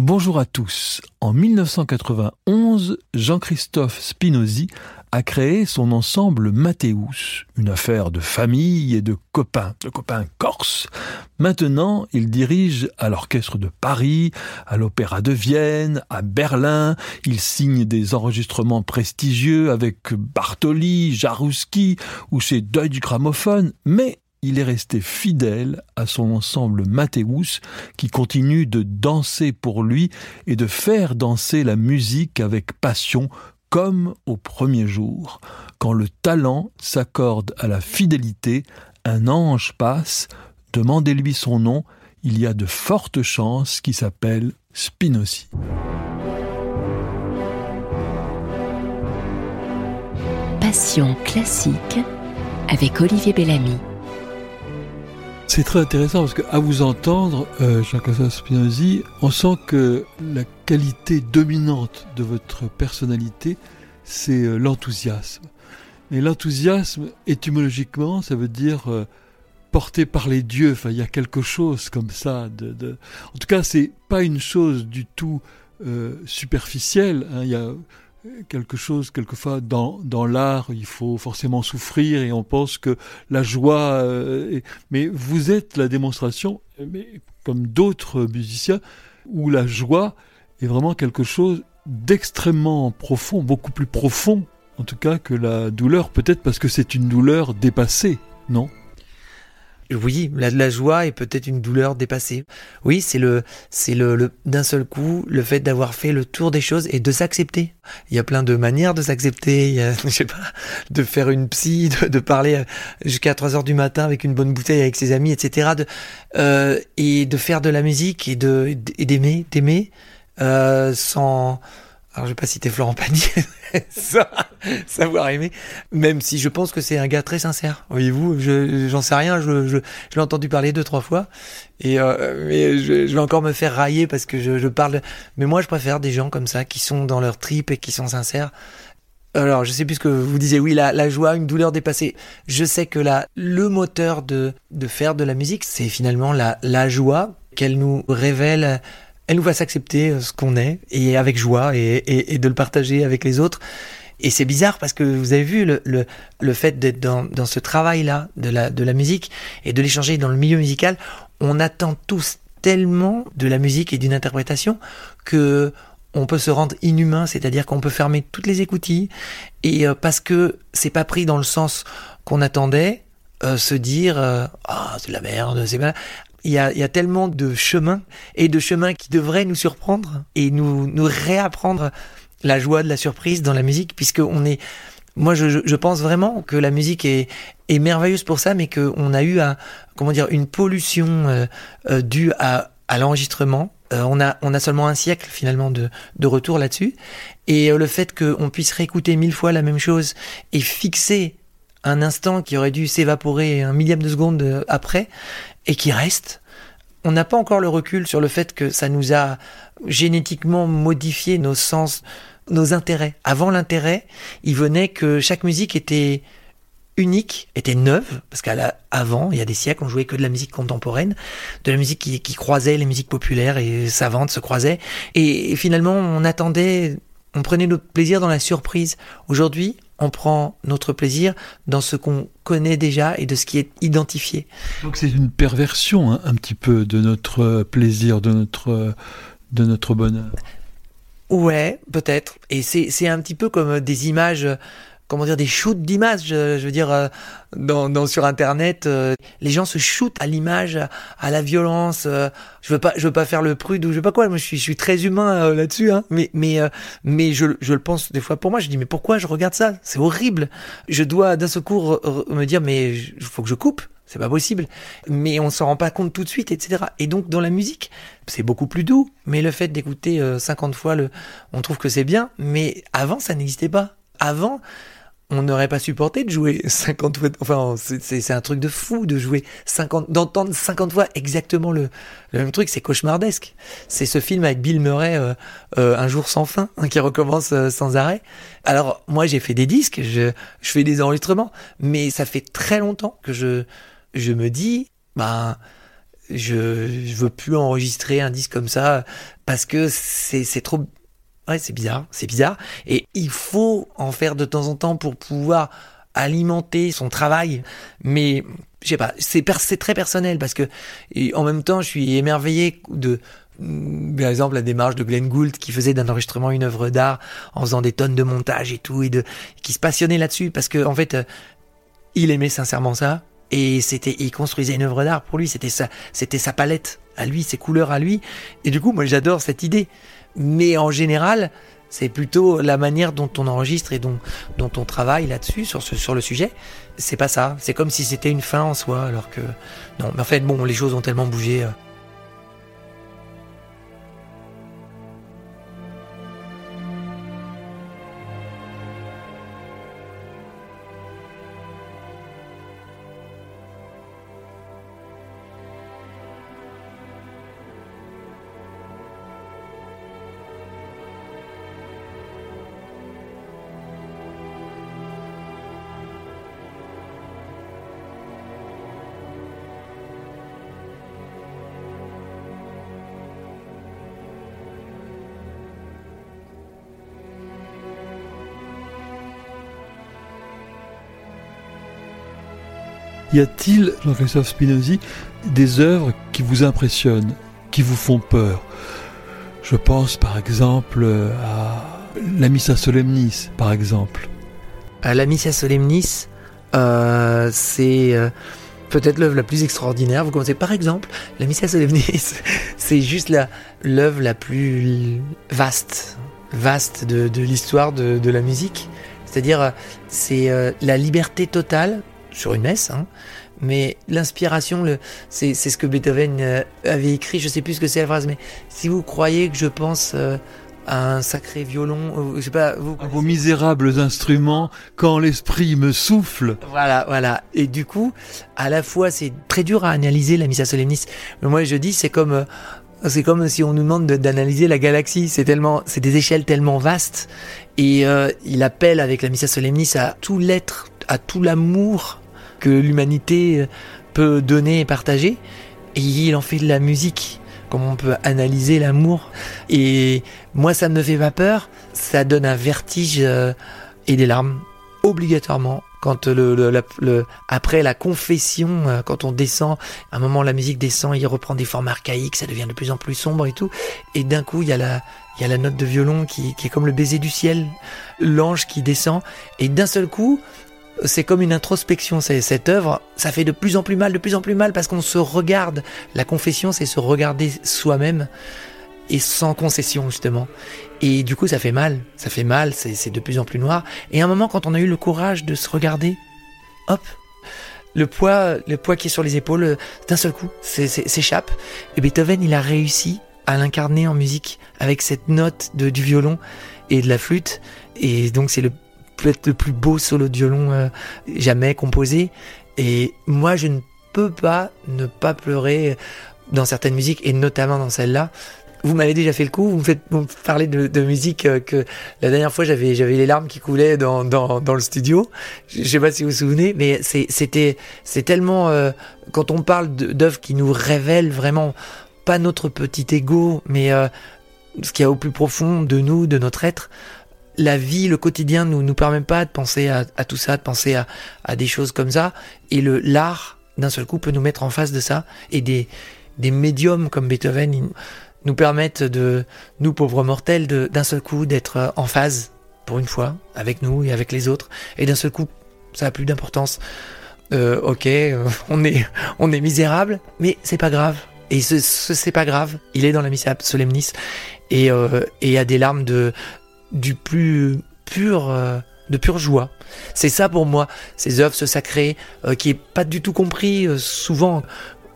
Bonjour à tous. En 1991, Jean-Christophe Spinozzi a créé son ensemble Mathéus, une affaire de famille et de copains, de copains corses. Maintenant, il dirige à l'Orchestre de Paris, à l'Opéra de Vienne, à Berlin. Il signe des enregistrements prestigieux avec Bartoli, Jarouski ou chez Deutsche Grammophon, mais il est resté fidèle à son ensemble Mathéus qui continue de danser pour lui et de faire danser la musique avec passion comme au premier jour. Quand le talent s'accorde à la fidélité, un ange passe, demandez-lui son nom, il y a de fortes chances qu'il s'appelle Spinozzi. Passion classique avec Olivier Bellamy. C'est très intéressant parce qu'à vous entendre, euh, Jean-Claude Spinozzi, on sent que la qualité dominante de votre personnalité, c'est euh, l'enthousiasme. Et l'enthousiasme, étymologiquement, ça veut dire euh, porté par les dieux. Enfin, il y a quelque chose comme ça. En tout cas, c'est pas une chose du tout euh, superficielle. Hein. Quelque chose, quelquefois, dans, dans l'art, il faut forcément souffrir et on pense que la joie... Euh, est... Mais vous êtes la démonstration, mais comme d'autres musiciens, où la joie est vraiment quelque chose d'extrêmement profond, beaucoup plus profond, en tout cas, que la douleur, peut-être parce que c'est une douleur dépassée, non? Oui, la, la joie est peut-être une douleur dépassée. Oui, c'est le, c'est le, d'un seul coup, le fait d'avoir fait le tour des choses et de s'accepter. Il y a plein de manières de s'accepter. Il y a, je sais pas, de faire une psy, de, parler jusqu'à 3 heures du matin avec une bonne bouteille avec ses amis, etc. Euh, et de faire de la musique et de, et d'aimer, d'aimer, euh, sans, alors je vais pas citer Florent Pagny, ça, savoir aimer, même si je pense que c'est un gars très sincère. Voyez-vous, je, j'en sais rien, je, je, je l'ai entendu parler deux trois fois, et euh, mais je, je, vais encore me faire railler parce que je, je parle. Mais moi, je préfère des gens comme ça qui sont dans leur trip et qui sont sincères. Alors, je sais plus ce que vous disiez. Oui, la, la joie, une douleur dépassée. Je sais que la, le moteur de, de faire de la musique, c'est finalement la, la joie qu'elle nous révèle elle nous fasse accepter euh, ce qu'on est et avec joie et, de le partager avec les autres. Et c'est bizarre parce que vous avez vu le, fait d'être dans, ce travail-là de la, de la musique et de l'échanger dans le milieu musical, on attend tous tellement de la musique et d'une interprétation que on peut se rendre inhumain, c'est-à-dire qu'on peut fermer toutes les écoutilles et euh, parce que c'est pas pris dans le sens qu'on attendait, euh, se dire ah c'est de la merde, c'est pas il y, a, il y a, tellement de chemins et de chemins qui devraient nous surprendre et nous, nous réapprendre la joie de la surprise dans la musique, puisque on est, moi je, je pense vraiment que la musique est, est merveilleuse pour ça, mais qu'on a eu un, comment dire, une pollution euh, euh, due à, à l'enregistrement. Euh, on, a, on a seulement un siècle finalement de, de retour là-dessus. Et le fait qu'on puisse réécouter mille fois la même chose et fixer un instant qui aurait dû s'évaporer un millième de seconde après, et qui reste. On n'a pas encore le recul sur le fait que ça nous a génétiquement modifié nos sens, nos intérêts. Avant l'intérêt, il venait que chaque musique était unique, était neuve, parce qu'avant, il y a des siècles, on jouait que de la musique contemporaine, de la musique qui, qui croisait les musiques populaires et savantes se croisaient. Et, et finalement, on attendait, on prenait notre plaisir dans la surprise. Aujourd'hui, on prend notre plaisir dans ce qu'on connaît déjà et de ce qui est identifié. Donc c'est une perversion hein, un petit peu de notre plaisir, de notre, de notre bonheur. Ouais, peut-être. Et c'est un petit peu comme des images comment dire des shoots d'images je, je, veux dire euh, dans, dans, sur internet euh, les gens se shootent à l'image à la violence euh, je veux pas je veux pas faire le prude ou je sais pas quoi moi je suis je suis très humain là-dessus hein, mais mais mais je, je le pense des fois pour moi je dis mais pourquoi je regarde ça? C'est horrible je dois d'un secours me dire mais faut que je coupe c'est pas possible. Mais on s'en rend pas compte tout de suite, etc. Et donc dans la musique, c'est beaucoup plus doux. Mais le fait d'écouter 50 fois le, on trouve que c'est bien. Mais avant, ça n'existait pas. Avant, on n'aurait pas supporté de jouer 50 fois. Enfin, c'est un truc de fou de jouer 50, d'entendre 50 fois exactement le, le même truc. C'est cauchemardesque. C'est ce film avec Bill Murray, euh, euh, Un jour sans fin, hein, qui recommence euh, sans arrêt. Alors, moi, j'ai fait des disques, je, je fais des enregistrements, mais ça fait très longtemps que je, je me dis, ben, je, je veux plus enregistrer un disque comme ça parce que c'est c'est trop ouais c'est bizarre c'est bizarre. Et il faut en faire de temps en temps pour pouvoir alimenter son travail. Mais je sais pas c'est très personnel parce que en même temps je suis émerveillé de par exemple la démarche de Glenn Gould qui faisait d'un enregistrement une œuvre d'art en faisant des tonnes de montage et tout et de qui se passionnait là-dessus parce que en fait il aimait sincèrement ça et c'était il construisait une œuvre d'art pour lui. C'était ça c'était sa palette à lui ses couleurs à lui. Et du coup moi j'adore cette idée mais en général c'est plutôt la manière dont on enregistre et dont, dont on travaille là-dessus sur, ce, sur le sujet. C'est pas ça. C'est comme si c'était une fin en soi alors que non. Mais en fait bon les choses ont tellement bougé Y a-t-il, Jean-Christophe Spinozzi, des œuvres qui vous impressionnent, qui vous font peur? Je pense par exemple à la Missa Solemnis, par exemple. À la Missa Solemnis, euh, c'est euh, peut-être l'œuvre la plus extraordinaire. Vous commencez par exemple, la Missa Solemnis, c'est juste l'œuvre la, plus vaste, vaste de, l'histoire de, la musique. C'est-à-dire, c'est euh, la liberté totale sur une messe, hein. mais l'inspiration, c'est, ce que Beethoven euh, avait écrit, je sais plus ce que c'est la phrase, mais si vous croyez que je pense euh, à un sacré violon, euh, je sais pas, vous... vos misérables instruments, quand l'esprit me souffle. Voilà, voilà. Et du coup, à la fois, c'est très dur à analyser la Missa Solemnis. Mais moi, je dis, c'est comme c'est comme si on nous demande d'analyser la galaxie. C'est tellement, c'est des échelles tellement vastes. Et il appelle avec la Missa Solemnis à tout l'être, à tout l'amour que l'humanité peut donner et partager. Et il en fait de la musique, comme on peut analyser l'amour. Et moi, ça ne me fait pas peur, ça donne un vertige euh, et des larmes, obligatoirement. Quand le, après la confession, euh, quand on descend, à un moment la musique descend, il reprend des formes archaïques, ça devient de plus en plus sombre et tout. Et d'un coup, il y a la, il y a la note de violon qui, qui est comme le baiser du ciel, l'ange qui descend. Et d'un seul coup, c'est comme une introspection, cette œuvre, ça fait de plus en plus mal, de plus en plus mal parce qu'on se regarde. La confession, c'est se regarder soi-même et sans concession justement. Et du coup, ça fait mal, ça fait mal, c'est de plus en plus noir. Et à un moment, quand on a eu le courage de se regarder, hop, le poids, le poids qui est sur les épaules, d'un seul coup, s'échappe. Et Beethoven, il a réussi à l'incarner en musique avec cette note de, du violon et de la flûte. Et donc, c'est le peut-être le plus beau solo de violon euh, jamais composé. Et moi, je ne peux pas ne pas pleurer dans certaines musiques, et notamment dans celle-là. Vous m'avez déjà fait le coup, vous me faites parler de, musique euh, que la dernière fois j'avais j'avais les larmes qui coulaient dans, dans, dans le studio. Je, ne sais pas si vous vous souvenez, mais c'était c'est tellement euh, quand on parle d'œuvres qui nous révèlent vraiment pas notre petit ego, mais ce qu'il y a au plus profond de nous, de notre être la vie, le quotidien nous nous permet pas de penser à, tout ça, de penser à, des choses comme ça. Et le l'art, d'un seul coup, peut nous mettre en face de ça. Et des, des médiums comme Beethoven nous permettent de, nous pauvres mortels, d'un seul coup d'être en phase pour une fois avec nous et avec les autres. Et d'un seul coup, ça a plus d'importance. Euh, ok, euh, on est on est misérable, mais c'est pas grave. Et ce, c'est pas grave. Il est dans la Missa Solemnis et euh, et il y a des larmes de du plus pur, euh, de pure joie. C'est ça pour moi, ces œuvres, ce sacré, euh, qui est pas du tout compris euh, souvent.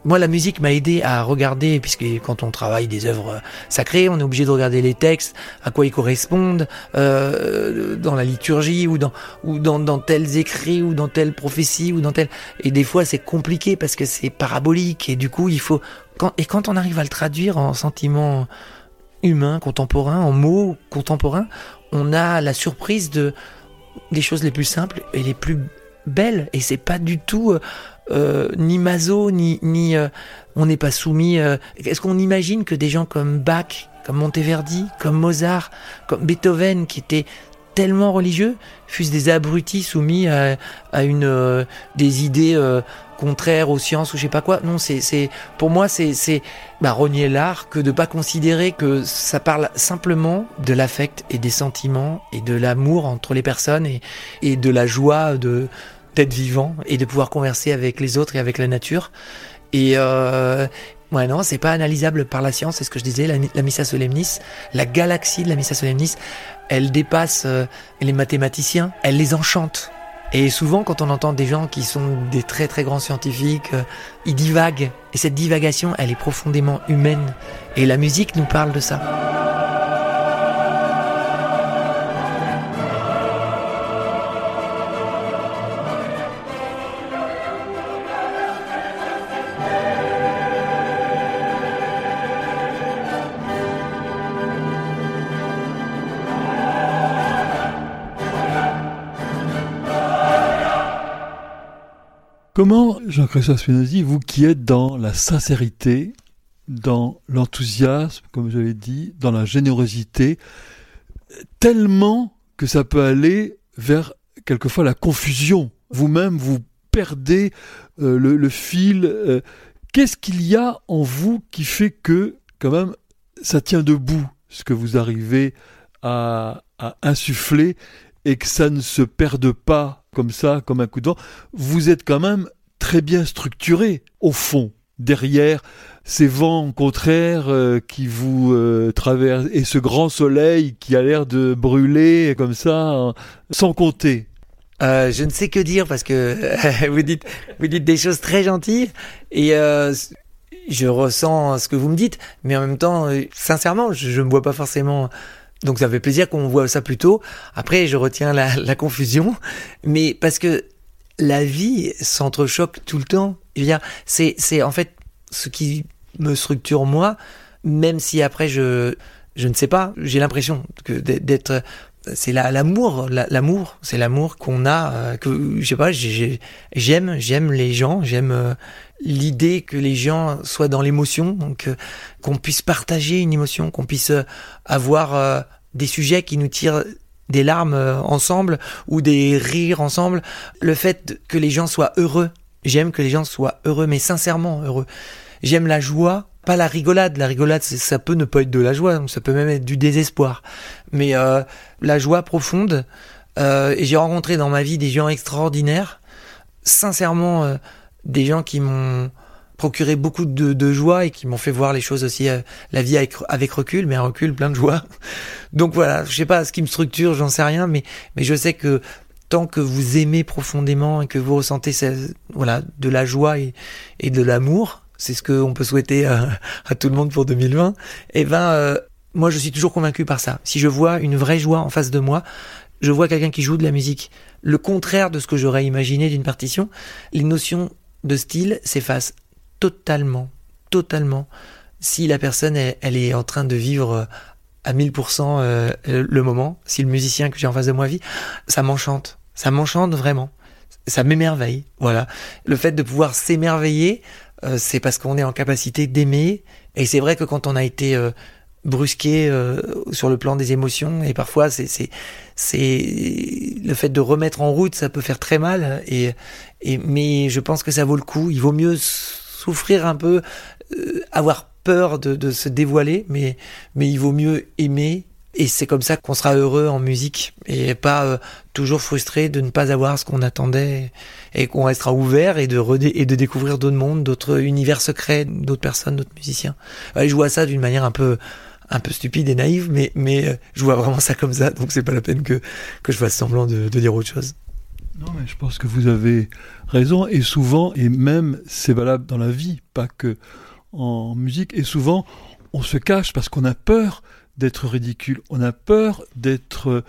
Moi, la musique m'a aidé à regarder, puisque quand on travaille des œuvres sacrées, on est obligé de regarder les textes, à quoi ils correspondent, dans la liturgie, ou dans, ou dans, dans tels écrits, ou dans telle prophétie, ou dans telle... Et des fois, c'est compliqué parce que c'est parabolique, et du coup, il faut... Quand... Et quand on arrive à le traduire en sentiments humain, contemporain, en mots contemporains, on a la surprise de des choses les plus simples et les plus belle et c'est pas du tout euh, euh, ni maso ni ni euh, on n'est pas soumis. Est-ce qu'on imagine que des gens comme Bach, comme Monteverdi, comme Mozart, comme Beethoven, qui étaient tellement religieux, fussent des abrutis soumis à, à une des idées contraire aux sciences ou je sais pas quoi. Non, c'est, pour moi, c'est, c'est bah, renier l'art que de pas considérer que ça parle simplement de l'affect et des sentiments et de l'amour entre les personnes et, et de la joie de d'être vivant et de pouvoir converser avec les autres et avec la nature. Et euh, Ouais, non, c'est pas analysable par la science, c'est ce que je disais, la, la, Missa Solemnis, la galaxie de la Missa Solemnis, elle dépasse euh, les mathématiciens, elle les enchante. Et souvent, quand on entend des gens qui sont des très très grands scientifiques, euh, ils divaguent. Et cette divagation, elle est profondément humaine. Et la musique nous parle de ça. Comment, Jean-Christophe Spinozzi, vous qui êtes dans la sincérité, dans l'enthousiasme, comme j'avais dit, dans la générosité, tellement que ça peut aller vers quelquefois la confusion? Vous-même, vous perdez euh, le, fil. Euh, qu'est-ce qu'il y a en vous qui fait que, quand même, ça tient debout, ce que vous arrivez à, à insuffler et que ça ne se perde pas? Comme ça, comme un coup de vent, vous êtes quand même très bien structuré au fond, derrière ces vents contraires euh, qui vous euh, traversent et ce grand soleil qui a l'air de brûler comme ça, sans compter. Euh, je ne sais que dire parce que vous dites vous dites des choses très gentilles et je ressens ce que vous me dites, mais en même temps, sincèrement, je ne me vois pas forcément donc ça fait plaisir qu'on voit ça plus tôt. Après, je retiens la, confusion, mais parce que la vie s'entrechoque tout le temps. C'est, c'est en fait ce qui me structure moi, même si après je, je ne sais pas, j'ai l'impression d'être, c'est l'amour, l'amour, c'est l'amour qu'on a, euh, que je sais pas, j'aime, j'aime les gens, j'aime euh, l'idée que les gens soient dans l'émotion, donc euh, qu'on puisse partager une émotion, qu'on puisse avoir des sujets qui nous tirent des larmes ensemble ou des rires ensemble. Le fait que les gens soient heureux, j'aime que les gens soient heureux, mais sincèrement heureux. J'aime la joie, pas la rigolade. La rigolade, ça peut ne pas être de la joie, ça peut même être du désespoir. Mais la joie profonde. et j'ai rencontré dans ma vie des gens extraordinaires, sincèrement des gens qui m'ont procuré beaucoup de, joie et qui m'ont fait voir les choses aussi, euh, la vie avec, avec, recul, mais un recul plein de joie. Donc voilà, je sais pas ce qui me structure, j'en sais rien, mais, mais je sais que tant que vous aimez profondément et que vous ressentez voilà, de la joie et, et de l'amour, c'est ce qu'on peut souhaiter à, tout le monde pour 2020, et eh ben, euh, moi je suis toujours convaincu par ça. Si je vois une vraie joie en face de moi, je vois quelqu'un qui joue de la musique, le contraire de ce que j'aurais imaginé d'une partition, les notions de style s'efface totalement, totalement, si la personne, elle, est en train de vivre euh, à 1000% euh, le moment, si le musicien que j'ai en face de moi vit, ça m'enchante, ça m'enchante vraiment, ça m'émerveille, voilà. Le fait de pouvoir s'émerveiller, euh, c'est parce qu'on est en capacité d'aimer, et c'est vrai que quand on a été brusqué euh, sur le plan des émotions et parfois c'est c'est c'est le fait de remettre en route ça peut faire très mal. Et et mais je pense que ça vaut le coup. Il vaut mieux souffrir un peu euh, avoir peur de, de se dévoiler. Mais mais il vaut mieux aimer. Et c'est comme ça qu'on sera heureux en musique. Et pas euh, toujours frustré de ne pas avoir ce qu'on attendait et qu'on restera ouvert et de, et de découvrir d'autres mondes, d'autres univers secrets, d'autres personnes, d'autres musiciens. je vois ça d'une manière un peu un peu stupide et naïve, mais, mais euh, je vois vraiment ça comme ça, donc c'est pas la peine que, que je fasse semblant de, dire autre chose. Non, mais je pense que vous avez raison, et souvent, et même c'est valable dans la vie, pas que en musique, et souvent on se cache parce qu'on a peur d'être ridicule, on a peur d'être,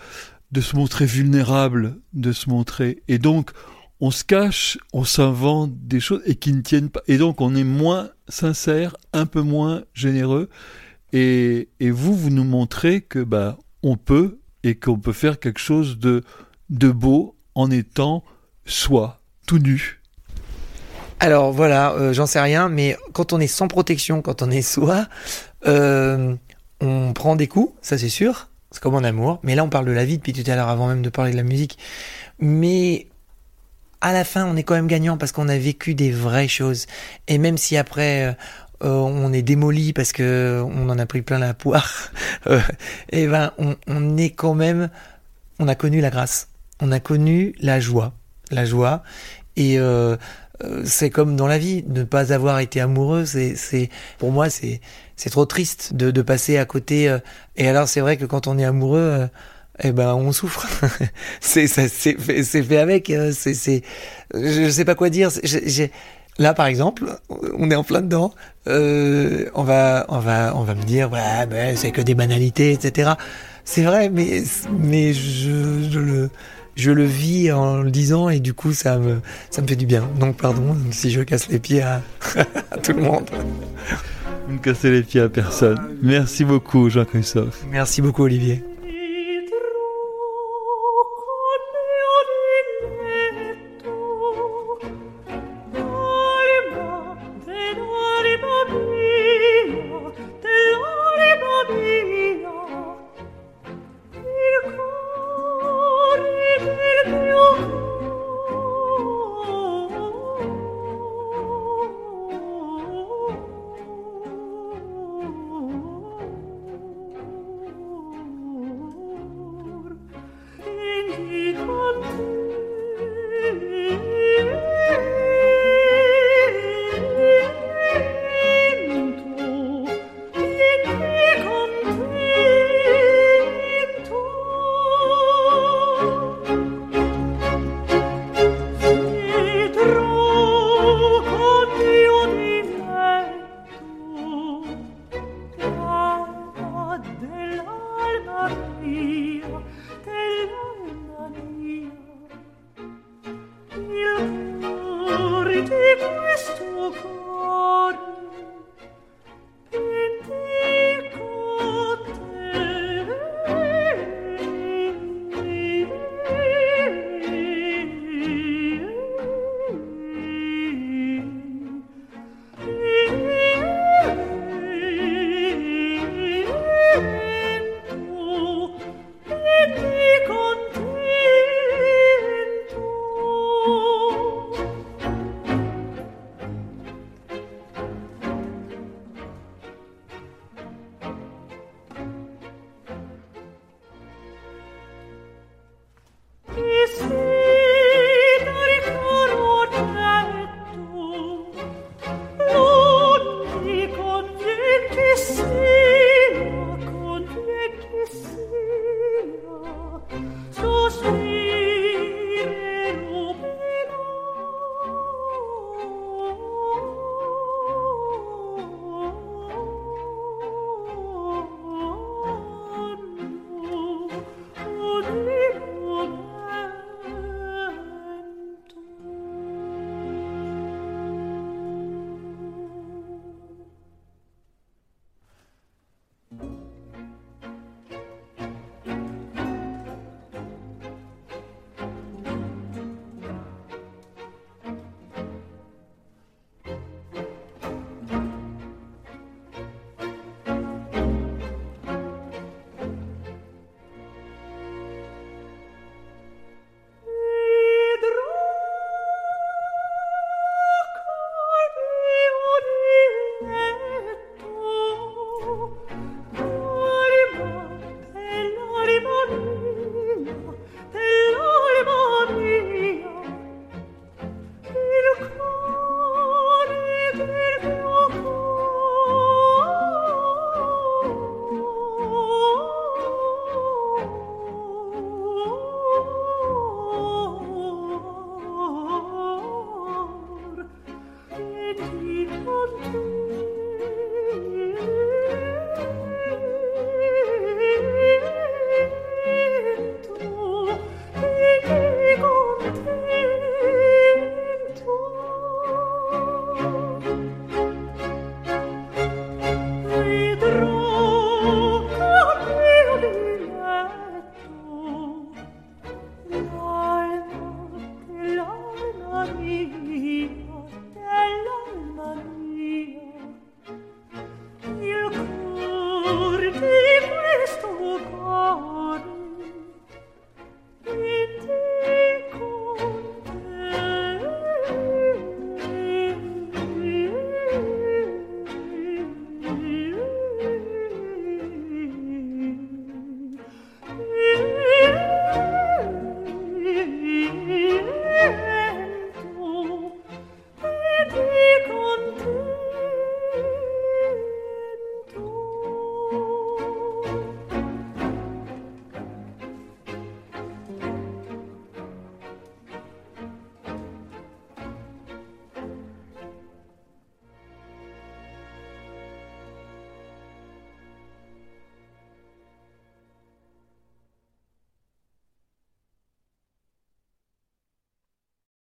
de se montrer vulnérable, de se montrer, et donc on se cache, on s'invente des choses et qui ne tiennent pas, et donc on est moins sincère, un peu moins généreux, et, vous, vous nous montrez que bah, on peut et qu'on peut faire quelque chose de, de beau en étant soi, tout nu Alors voilà, euh, j'en sais rien, mais quand on est sans protection, quand on est soi, euh, on prend des coups, ça c'est sûr. C'est comme en amour. Mais là, on parle de la vie depuis tout à l'heure, avant même de parler de la musique. Mais à la fin, on est quand même gagnant parce qu'on a vécu des vraies choses. Et même si après, euh, euh, on est démoli parce que on en a pris plein la poire, euh, et ben, on, on est quand même, on a connu la grâce. On a connu la joie. La joie. Et euh, euh, c'est comme dans la vie, ne pas avoir été amoureux, c'est, pour moi, c'est, c'est trop triste de, de passer à côté. euh, et alors, c'est vrai que quand on est amoureux, eh ben, on souffre. c'est, ça, c'est, fait, c'est fait avec. euh, c'est, c'est, je, sais pas quoi dire. j'ai- Là, par exemple, on est en plein dedans. Euh, on va, on va, on va me dire, ouais, ben, c'est que des banalités, etc. C'est vrai, mais, mais je, je le, je le vis en le disant et du coup, ça me, ça me fait du bien. Donc, pardon si je casse les pieds à, à tout le monde. Vous ne cassez les pieds à personne. Merci beaucoup, Jean-Christophe. Merci beaucoup, Olivier.